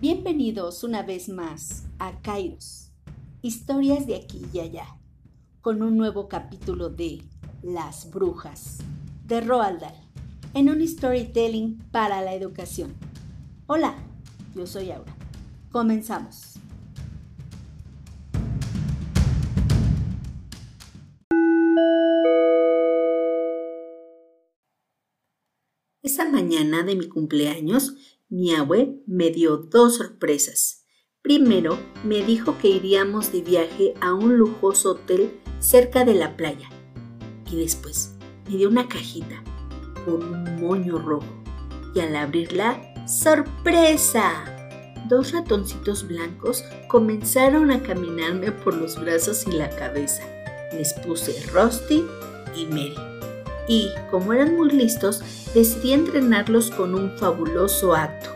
Bienvenidos una vez más a Kairos, historias de aquí y allá, con un nuevo capítulo de Las Brujas de Roald Dahl, en un storytelling para la educación. Hola, yo soy Aura. Comenzamos. Esa mañana de mi cumpleaños, mi abue me dio dos sorpresas. Primero, me dijo que iríamos de viaje a un lujoso hotel cerca de la playa. Y después, me dio una cajita con un moño rojo. Y al abrirla, ¡sorpresa! Dos ratoncitos blancos comenzaron a caminarme por los brazos y la cabeza. Les puse Rusty y Mary y, como eran muy listos, decidí entrenarlos con un fabuloso acto.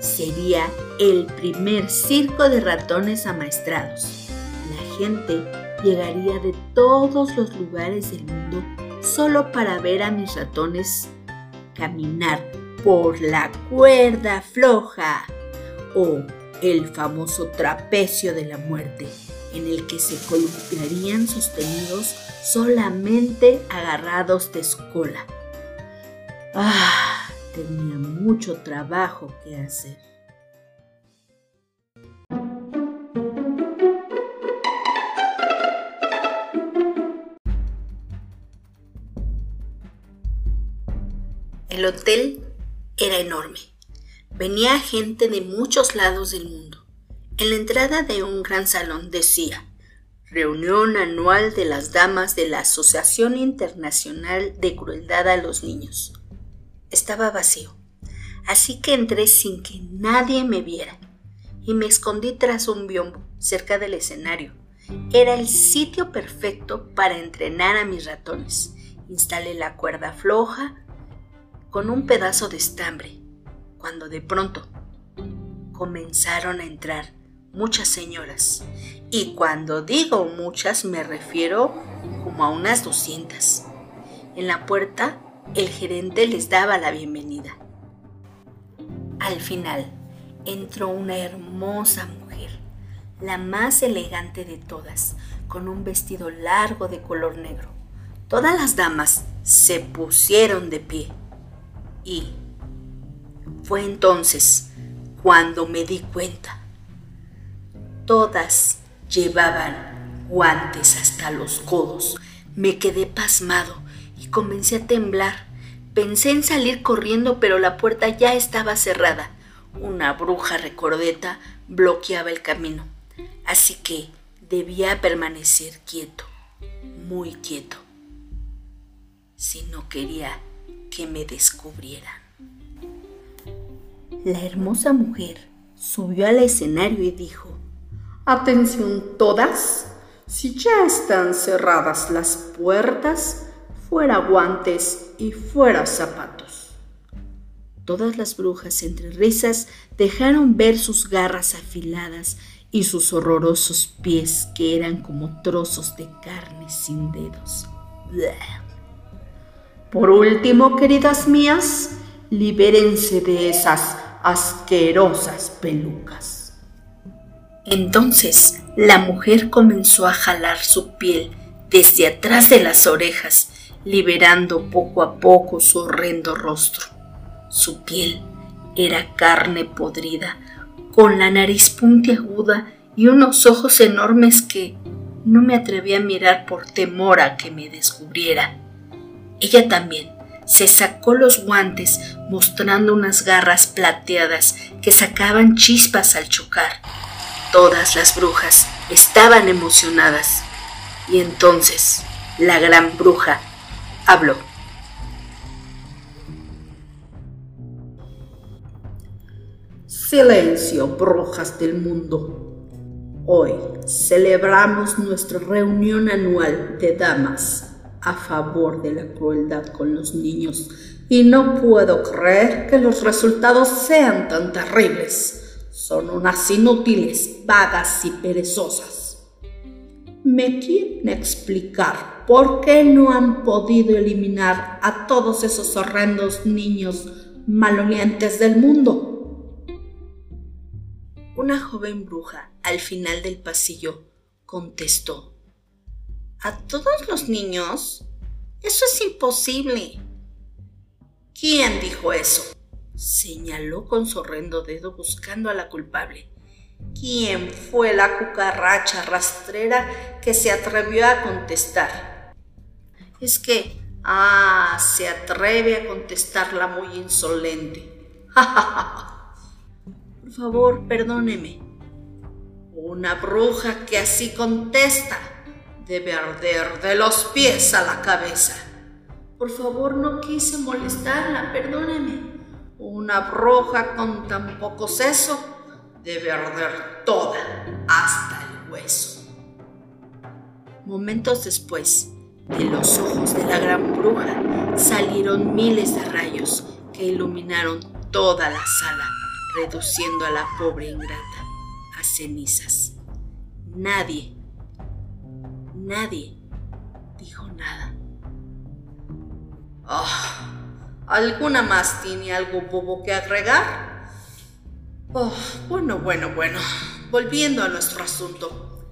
Sería el primer circo de ratones amaestrados. La gente llegaría de todos los lugares del mundo solo para ver a mis ratones caminar por la cuerda floja o el famoso trapecio de la muerte en el que se columpiarían sostenidos solamente agarrados de su cola. Ah, tenía mucho trabajo que hacer. El hotel era enorme. Venía gente de muchos lados del mundo. En la entrada de un gran salón decía, Reunión anual de las damas de la Asociación Internacional de Crueldad a los Niños. Estaba vacío, así que entré sin que nadie me viera y me escondí tras un biombo cerca del escenario. Era el sitio perfecto para entrenar a mis ratones. Instalé la cuerda floja con un pedazo de estambre, cuando de pronto comenzaron a entrar muchas señoras. Y cuando digo muchas me refiero como a unas 200. En la puerta el gerente les daba la bienvenida. Al final entró una hermosa mujer, la más elegante de todas, con un vestido largo de color negro. Todas las damas se pusieron de pie. Y fue entonces cuando me di cuenta Todas llevaban guantes hasta los codos. Me quedé pasmado y comencé a temblar. Pensé en salir corriendo, pero la puerta ya estaba cerrada. Una bruja recordeta bloqueaba el camino. Así que debía permanecer quieto, muy quieto, si no quería que me descubrieran. La hermosa mujer subió al escenario y dijo, Atención todas, si ya están cerradas las puertas, fuera guantes y fuera zapatos. Todas las brujas entre risas dejaron ver sus garras afiladas y sus horrorosos pies que eran como trozos de carne sin dedos. Por último, queridas mías, libérense de esas asquerosas pelucas. Entonces la mujer comenzó a jalar su piel desde atrás de las orejas, liberando poco a poco su horrendo rostro. Su piel era carne podrida, con la nariz puntiaguda y unos ojos enormes que no me atreví a mirar por temor a que me descubriera. Ella también se sacó los guantes mostrando unas garras plateadas que sacaban chispas al chocar. Todas las brujas estaban emocionadas y entonces la gran bruja habló. Silencio, brujas del mundo. Hoy celebramos nuestra reunión anual de damas a favor de la crueldad con los niños y no puedo creer que los resultados sean tan terribles. Son unas inútiles, vagas y perezosas. ¿Me quieren explicar por qué no han podido eliminar a todos esos horrendos niños malolientes del mundo? Una joven bruja al final del pasillo contestó. ¿A todos los niños? Eso es imposible. ¿Quién dijo eso? Señaló con su horrendo dedo buscando a la culpable. ¿Quién fue la cucaracha rastrera que se atrevió a contestar? Es que, ah, se atreve a contestarla muy insolente. Por favor, perdóneme. Una bruja que así contesta debe arder de los pies a la cabeza. Por favor, no quise molestarla, perdóneme. Una bruja con tan poco seso debe arder toda hasta el hueso. Momentos después, de los ojos de la gran bruja salieron miles de rayos que iluminaron toda la sala, reduciendo a la pobre ingrata a cenizas. Nadie, nadie dijo nada. Oh, ¿Alguna más tiene algo bobo que agregar? Oh, bueno, bueno, bueno. Volviendo a nuestro asunto.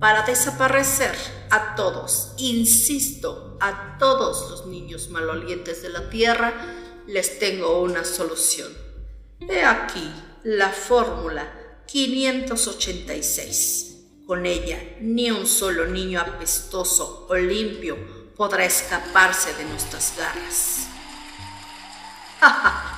Para desaparecer a todos, insisto, a todos los niños malolientes de la Tierra, les tengo una solución. He aquí la fórmula 586. Con ella, ni un solo niño apestoso o limpio podrá escaparse de nuestras garras. Ha ha!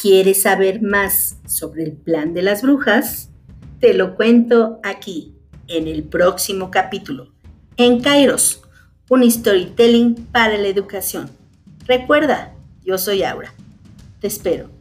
¿Quieres saber más sobre el plan de las brujas? Te lo cuento aquí, en el próximo capítulo, en Kairos, un storytelling para la educación. Recuerda, yo soy Aura. Te espero.